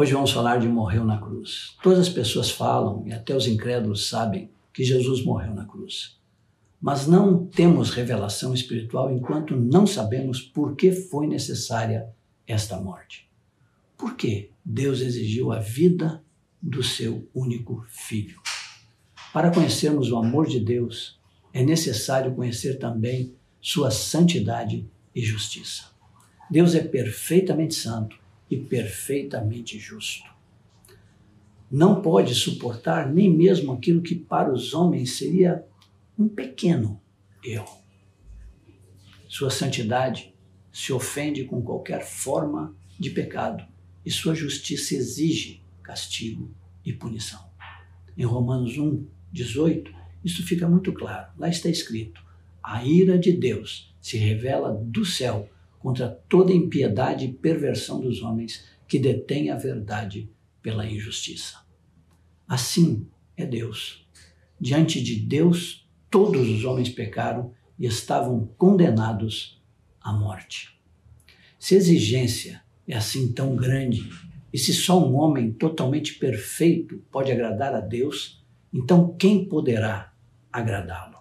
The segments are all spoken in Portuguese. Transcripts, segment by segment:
Hoje vamos falar de morreu na cruz. Todas as pessoas falam, e até os incrédulos sabem, que Jesus morreu na cruz. Mas não temos revelação espiritual enquanto não sabemos por que foi necessária esta morte. Por que Deus exigiu a vida do seu único filho? Para conhecermos o amor de Deus, é necessário conhecer também sua santidade e justiça. Deus é perfeitamente santo e perfeitamente justo. Não pode suportar nem mesmo aquilo que para os homens seria um pequeno erro. Sua santidade se ofende com qualquer forma de pecado e sua justiça exige castigo e punição. Em Romanos 1, 18, isso fica muito claro. Lá está escrito: a ira de Deus se revela do céu contra toda impiedade e perversão dos homens que detêm a verdade pela injustiça. Assim é Deus. Diante de Deus, todos os homens pecaram e estavam condenados à morte. Se a exigência é assim tão grande, e se só um homem totalmente perfeito pode agradar a Deus, então quem poderá agradá-lo?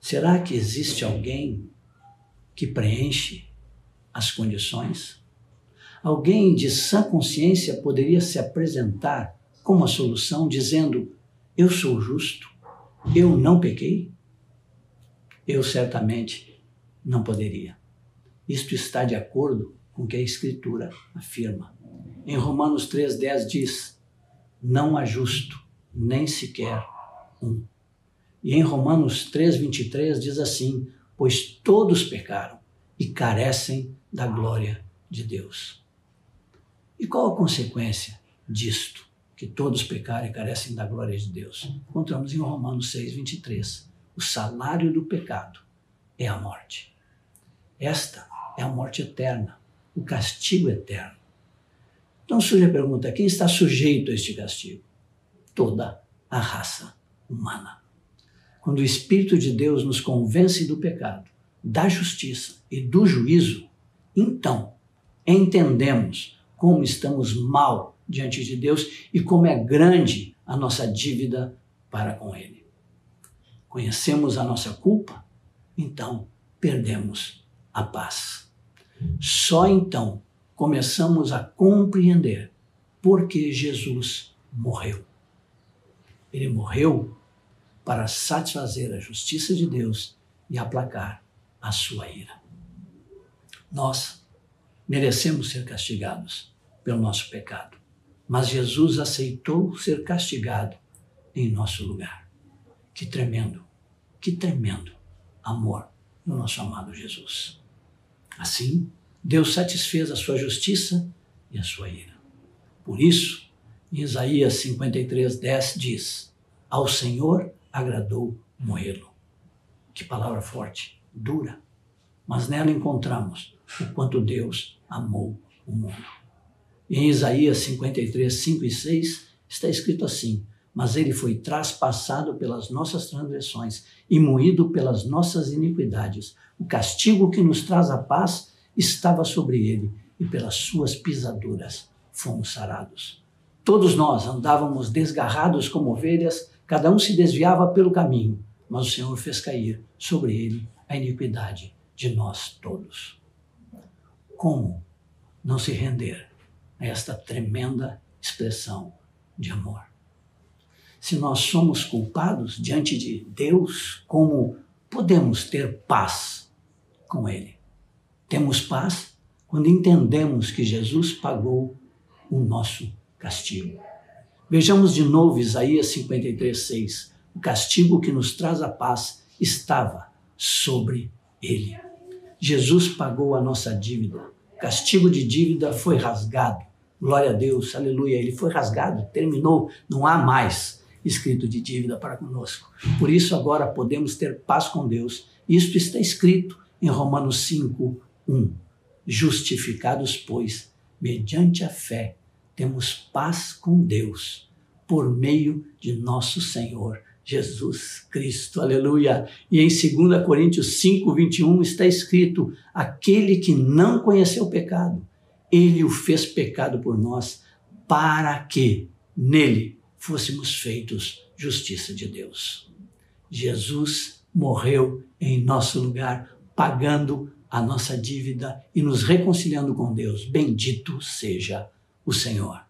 Será que existe alguém que preenche as condições? Alguém de sã consciência poderia se apresentar como a solução, dizendo: Eu sou justo, eu não pequei? Eu certamente não poderia. Isto está de acordo com o que a Escritura afirma. Em Romanos 3,10 diz: Não há justo, nem sequer um. E em Romanos 3,23 diz assim: Pois todos pecaram e carecem da glória de Deus. E qual a consequência disto? Que todos pecaram e carecem da glória de Deus. Encontramos em Romanos 6,23. O salário do pecado é a morte. Esta é a morte eterna, o castigo eterno. Então surge a pergunta: quem está sujeito a este castigo? Toda a raça humana. Quando o Espírito de Deus nos convence do pecado, da justiça e do juízo, então entendemos como estamos mal diante de Deus e como é grande a nossa dívida para com Ele. Conhecemos a nossa culpa, então perdemos a paz. Só então começamos a compreender por que Jesus morreu. Ele morreu para satisfazer a justiça de Deus e aplacar a sua ira. Nós merecemos ser castigados pelo nosso pecado, mas Jesus aceitou ser castigado em nosso lugar. Que tremendo, que tremendo amor no nosso amado Jesus. Assim, Deus satisfez a sua justiça e a sua ira. Por isso, em Isaías 53, 10 diz: Ao Senhor agradou moê-lo. Que palavra forte, dura, mas nela encontramos o quanto Deus amou o mundo. Em Isaías 53, 5 e 6 está escrito assim: Mas ele foi traspassado pelas nossas transgressões e moído pelas nossas iniquidades. O castigo que nos traz a paz estava sobre ele, e pelas suas pisaduras fomos sarados. Todos nós andávamos desgarrados como ovelhas, Cada um se desviava pelo caminho, mas o Senhor fez cair sobre ele a iniquidade de nós todos. Como não se render a esta tremenda expressão de amor? Se nós somos culpados diante de Deus, como podemos ter paz com Ele? Temos paz quando entendemos que Jesus pagou o nosso castigo. Vejamos de novo Isaías 53, 6. O castigo que nos traz a paz estava sobre ele. Jesus pagou a nossa dívida. O castigo de dívida foi rasgado. Glória a Deus, aleluia. Ele foi rasgado, terminou, não há mais escrito de dívida para conosco. Por isso agora podemos ter paz com Deus. Isto está escrito em Romanos 5, 1. Justificados, pois, mediante a fé, temos paz com Deus por meio de nosso Senhor Jesus Cristo. Aleluia. E em 2 Coríntios 5, 21 está escrito: aquele que não conheceu o pecado, ele o fez pecado por nós, para que nele fôssemos feitos justiça de Deus. Jesus morreu em nosso lugar, pagando a nossa dívida e nos reconciliando com Deus. Bendito seja o Senhor.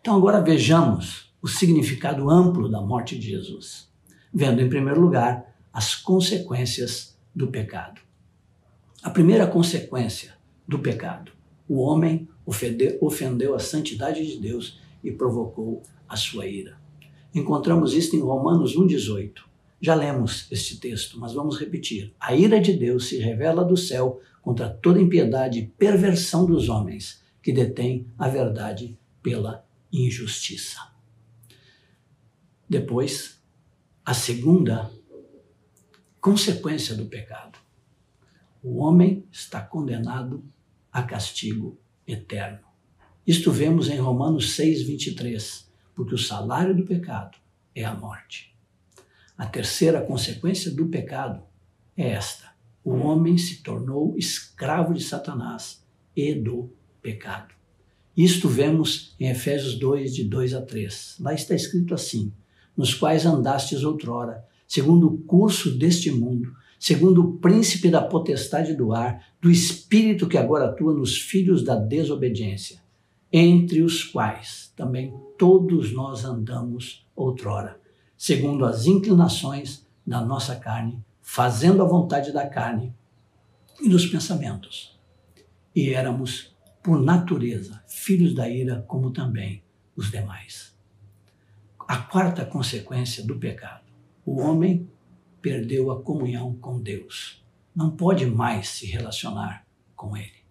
Então, agora vejamos o significado amplo da morte de Jesus, vendo, em primeiro lugar, as consequências do pecado. A primeira consequência do pecado: o homem ofendeu a santidade de Deus e provocou a sua ira. Encontramos isto em Romanos 1,18. Já lemos este texto, mas vamos repetir. A ira de Deus se revela do céu contra toda impiedade e perversão dos homens que detêm a verdade pela injustiça. Depois, a segunda consequência do pecado. O homem está condenado a castigo eterno. Isto vemos em Romanos 6, 23, porque o salário do pecado é a morte. A terceira consequência do pecado é esta: o homem se tornou escravo de Satanás e do pecado. Isto vemos em Efésios 2, de 2 a 3. Lá está escrito assim: Nos quais andastes outrora, segundo o curso deste mundo, segundo o príncipe da potestade do ar, do espírito que agora atua nos filhos da desobediência, entre os quais também todos nós andamos outrora segundo as inclinações da nossa carne, fazendo a vontade da carne e dos pensamentos. E éramos, por natureza, filhos da ira, como também os demais. A quarta consequência do pecado: o homem perdeu a comunhão com Deus. Não pode mais se relacionar com Ele.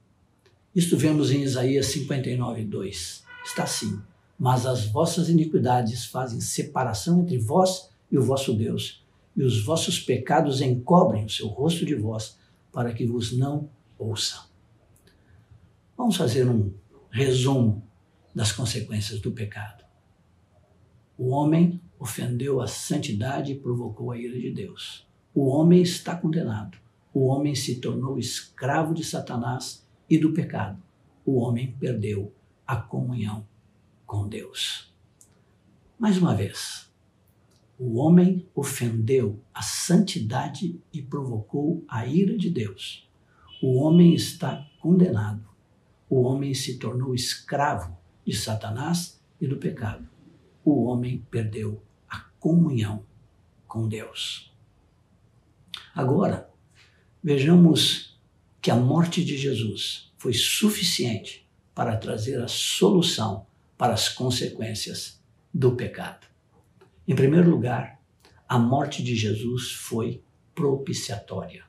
Isto vemos em Isaías 59, 2. Está assim: mas as vossas iniquidades fazem separação entre vós e o vosso Deus, e os vossos pecados encobrem o seu rosto de vós, para que vos não ouçam. Vamos fazer um resumo das consequências do pecado. O homem ofendeu a santidade e provocou a ira de Deus. O homem está condenado. O homem se tornou escravo de Satanás e do pecado. O homem perdeu a comunhão com Deus. Mais uma vez, o homem ofendeu a santidade e provocou a ira de Deus. O homem está condenado. O homem se tornou escravo de Satanás e do pecado. O homem perdeu a comunhão com Deus. Agora, vejamos que a morte de Jesus foi suficiente para trazer a solução para as consequências do pecado. Em primeiro lugar, a morte de Jesus foi propiciatória.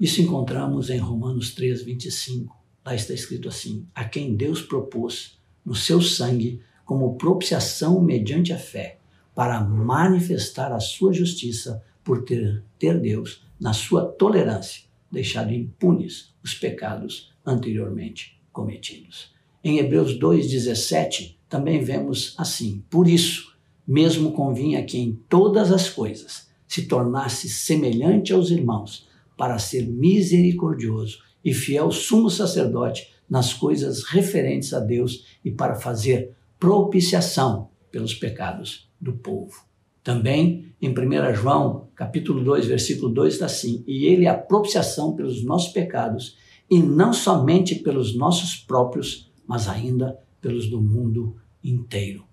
Isso encontramos em Romanos 3, 25. Lá está escrito assim: A quem Deus propôs no seu sangue como propiciação mediante a fé, para manifestar a sua justiça por ter, ter Deus, na sua tolerância, deixado impunes os pecados anteriormente cometidos. Em Hebreus 2,17 também vemos assim: Por isso, mesmo convinha que em todas as coisas se tornasse semelhante aos irmãos, para ser misericordioso e fiel sumo sacerdote nas coisas referentes a Deus e para fazer propiciação pelos pecados do povo. Também em 1 João, capítulo 2, versículo 2 está assim: "E ele é a propiciação pelos nossos pecados, e não somente pelos nossos próprios, mas ainda pelos do mundo inteiro.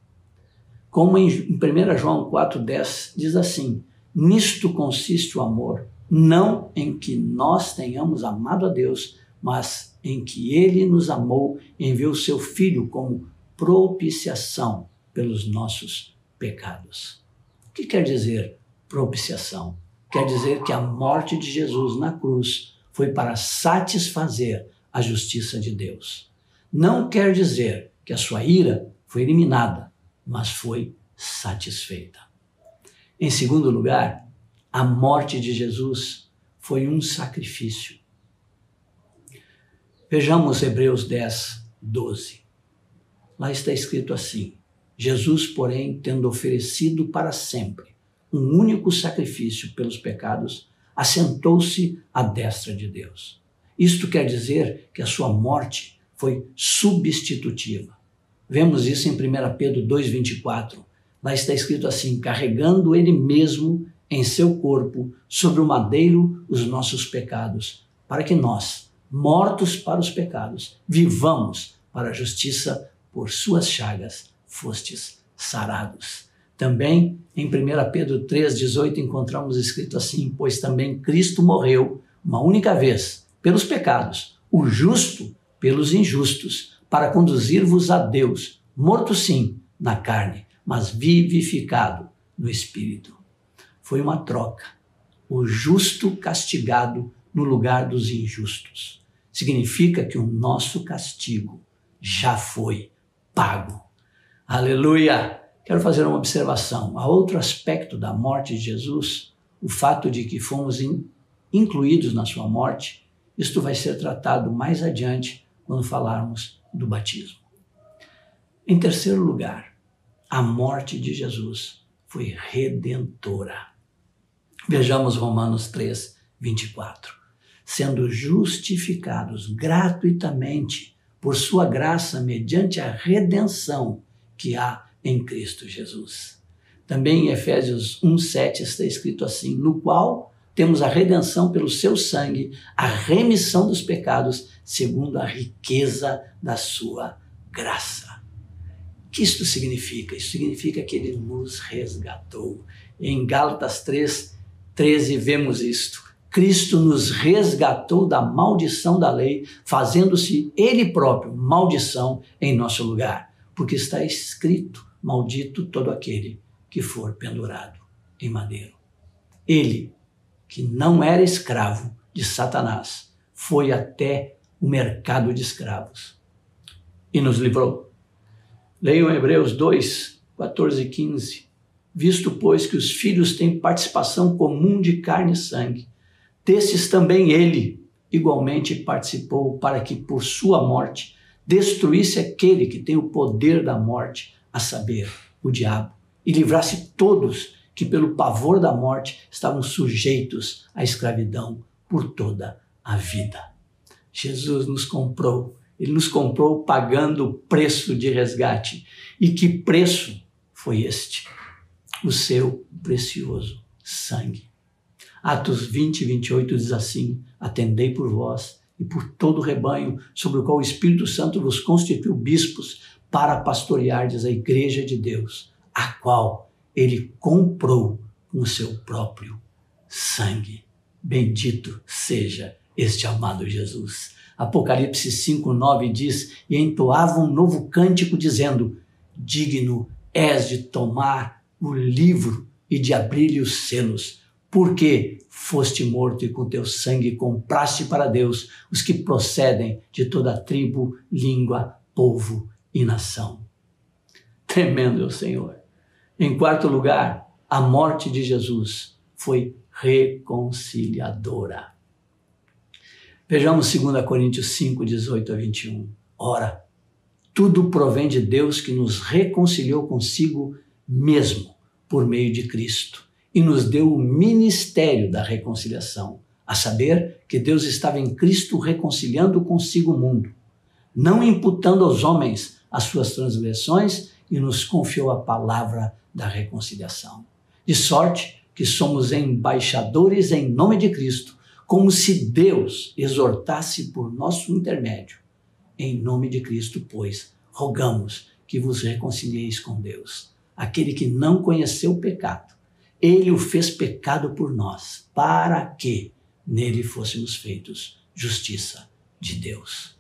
Como em 1 João 4,10 diz assim: Nisto consiste o amor, não em que nós tenhamos amado a Deus, mas em que Ele nos amou enviou seu Filho como propiciação pelos nossos pecados. O que quer dizer propiciação? Quer dizer que a morte de Jesus na cruz foi para satisfazer a justiça de Deus não quer dizer que a sua ira foi eliminada, mas foi satisfeita. Em segundo lugar, a morte de Jesus foi um sacrifício. Vejamos Hebreus 10, 12. Lá está escrito assim: Jesus, porém, tendo oferecido para sempre um único sacrifício pelos pecados, assentou-se à destra de Deus. Isto quer dizer que a sua morte foi substitutiva. Vemos isso em 1 Pedro 2,24. Lá está escrito assim: carregando ele mesmo em seu corpo sobre o madeiro os nossos pecados, para que nós, mortos para os pecados, vivamos para a justiça, por suas chagas fostes sarados. Também em 1 Pedro 3,18 encontramos escrito assim: Pois também Cristo morreu uma única vez pelos pecados, o justo pelos injustos, para conduzir-vos a Deus, morto sim na carne, mas vivificado no espírito. Foi uma troca. O justo castigado no lugar dos injustos. Significa que o nosso castigo já foi pago. Aleluia! Quero fazer uma observação. Há outro aspecto da morte de Jesus, o fato de que fomos in, incluídos na sua morte. Isto vai ser tratado mais adiante quando falarmos do batismo. Em terceiro lugar, a morte de Jesus foi redentora. Vejamos Romanos 3, 24. Sendo justificados gratuitamente por sua graça mediante a redenção que há em Cristo Jesus. Também em Efésios 1:7 está escrito assim: no qual temos a redenção pelo seu sangue, a remissão dos pecados, segundo a riqueza da sua graça. O que isto significa? Isso significa que ele nos resgatou. Em Gálatas 3, 13 vemos isto. Cristo nos resgatou da maldição da lei, fazendo-se Ele próprio maldição em nosso lugar, porque está escrito: Maldito todo aquele que for pendurado em madeiro. Ele, que não era escravo de Satanás, foi até o mercado de escravos e nos livrou. Leiam Hebreus 2, 14 e 15. Visto, pois, que os filhos têm participação comum de carne e sangue, desses também ele igualmente participou para que por sua morte destruísse aquele que tem o poder da morte, a saber, o diabo, e livrasse todos que pelo pavor da morte estavam sujeitos à escravidão por toda a vida. Jesus nos comprou, ele nos comprou pagando o preço de resgate. E que preço foi este? O seu precioso sangue. Atos 20 e 28 diz assim: Atendei por vós e por todo o rebanho sobre o qual o Espírito Santo vos constituiu bispos para pastoreardes a igreja de Deus, a qual ele comprou com o seu próprio sangue. Bendito seja este amado Jesus. Apocalipse 5, 9 diz: E entoava um novo cântico, dizendo: Digno és de tomar o livro e de abrir-lhe os selos porque foste morto e com teu sangue compraste para Deus os que procedem de toda tribo, língua, povo e nação. Tremendo é o Senhor. Em quarto lugar, a morte de Jesus foi reconciliadora. Vejamos 2 Coríntios 5, 18 a 21. Ora, tudo provém de Deus que nos reconciliou consigo mesmo por meio de Cristo e nos deu o ministério da reconciliação, a saber que Deus estava em Cristo reconciliando consigo o mundo, não imputando aos homens as suas transgressões e nos confiou a palavra da reconciliação. De sorte que somos embaixadores em nome de Cristo, como se Deus exortasse por nosso intermédio. Em nome de Cristo, pois, rogamos que vos reconcilieis com Deus. Aquele que não conheceu o pecado, ele o fez pecado por nós, para que nele fôssemos feitos justiça de Deus.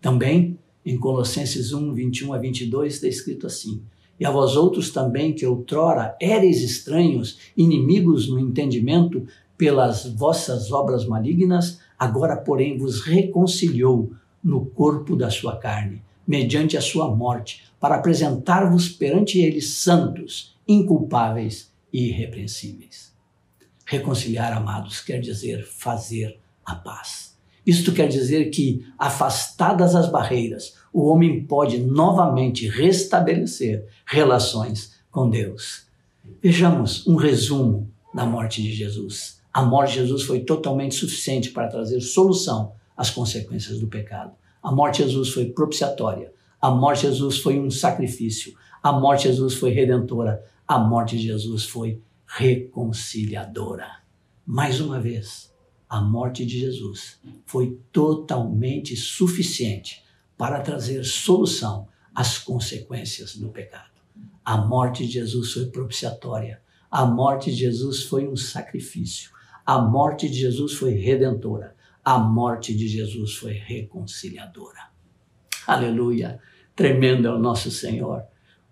Também em Colossenses 1, 21 a 22 está escrito assim: E a vós outros também, que outrora éreis estranhos, inimigos no entendimento, pelas vossas obras malignas, agora, porém, vos reconciliou no corpo da sua carne, mediante a sua morte, para apresentar-vos perante ele santos, inculpáveis irrepreensíveis. Reconciliar, amados, quer dizer fazer a paz. Isto quer dizer que, afastadas as barreiras, o homem pode novamente restabelecer relações com Deus. Vejamos um resumo da morte de Jesus. A morte de Jesus foi totalmente suficiente para trazer solução às consequências do pecado. A morte de Jesus foi propiciatória. A morte de Jesus foi um sacrifício. A morte de Jesus foi redentora. A morte de Jesus foi reconciliadora. Mais uma vez, a morte de Jesus foi totalmente suficiente para trazer solução às consequências do pecado. A morte de Jesus foi propiciatória. A morte de Jesus foi um sacrifício. A morte de Jesus foi redentora. A morte de Jesus foi reconciliadora. Aleluia! Tremendo é o nosso Senhor.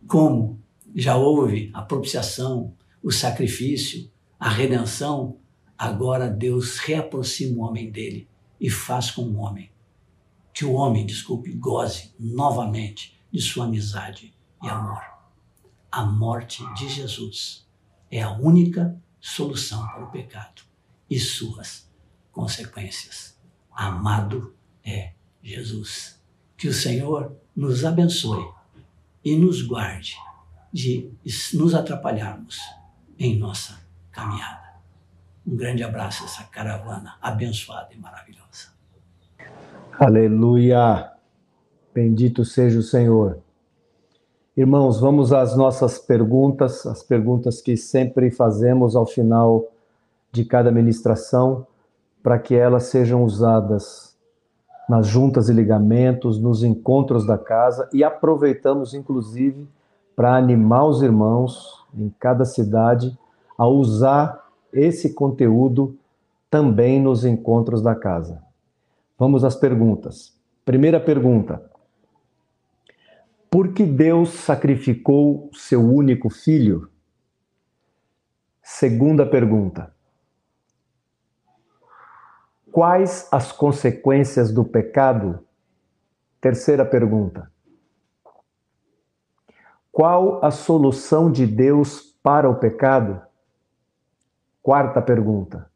Como já houve a propiciação, o sacrifício, a redenção, agora Deus reaproxima o homem dele e faz com o homem que o homem, desculpe, goze novamente de sua amizade e amor. A morte de Jesus é a única solução para o pecado e suas consequências. Amado é Jesus. Que o Senhor nos abençoe e nos guarde de nos atrapalharmos em nossa caminhada. Um grande abraço a essa caravana abençoada e maravilhosa. Aleluia! Bendito seja o Senhor. Irmãos, vamos às nossas perguntas, as perguntas que sempre fazemos ao final de cada ministração, para que elas sejam usadas nas juntas e ligamentos, nos encontros da casa e aproveitamos inclusive para animar os irmãos em cada cidade a usar esse conteúdo também nos encontros da casa. Vamos às perguntas. Primeira pergunta: Por que Deus sacrificou seu único filho? Segunda pergunta: Quais as consequências do pecado? Terceira pergunta: qual a solução de Deus para o pecado? Quarta pergunta.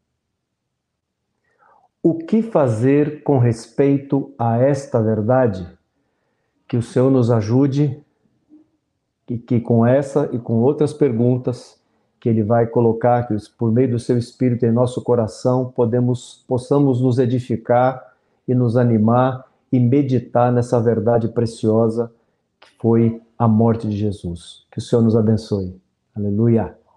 O que fazer com respeito a esta verdade? Que o Senhor nos ajude e que com essa e com outras perguntas que ele vai colocar, que por meio do seu espírito em nosso coração, podemos possamos nos edificar e nos animar e meditar nessa verdade preciosa que foi a morte de Jesus. Que o Senhor nos abençoe. Aleluia.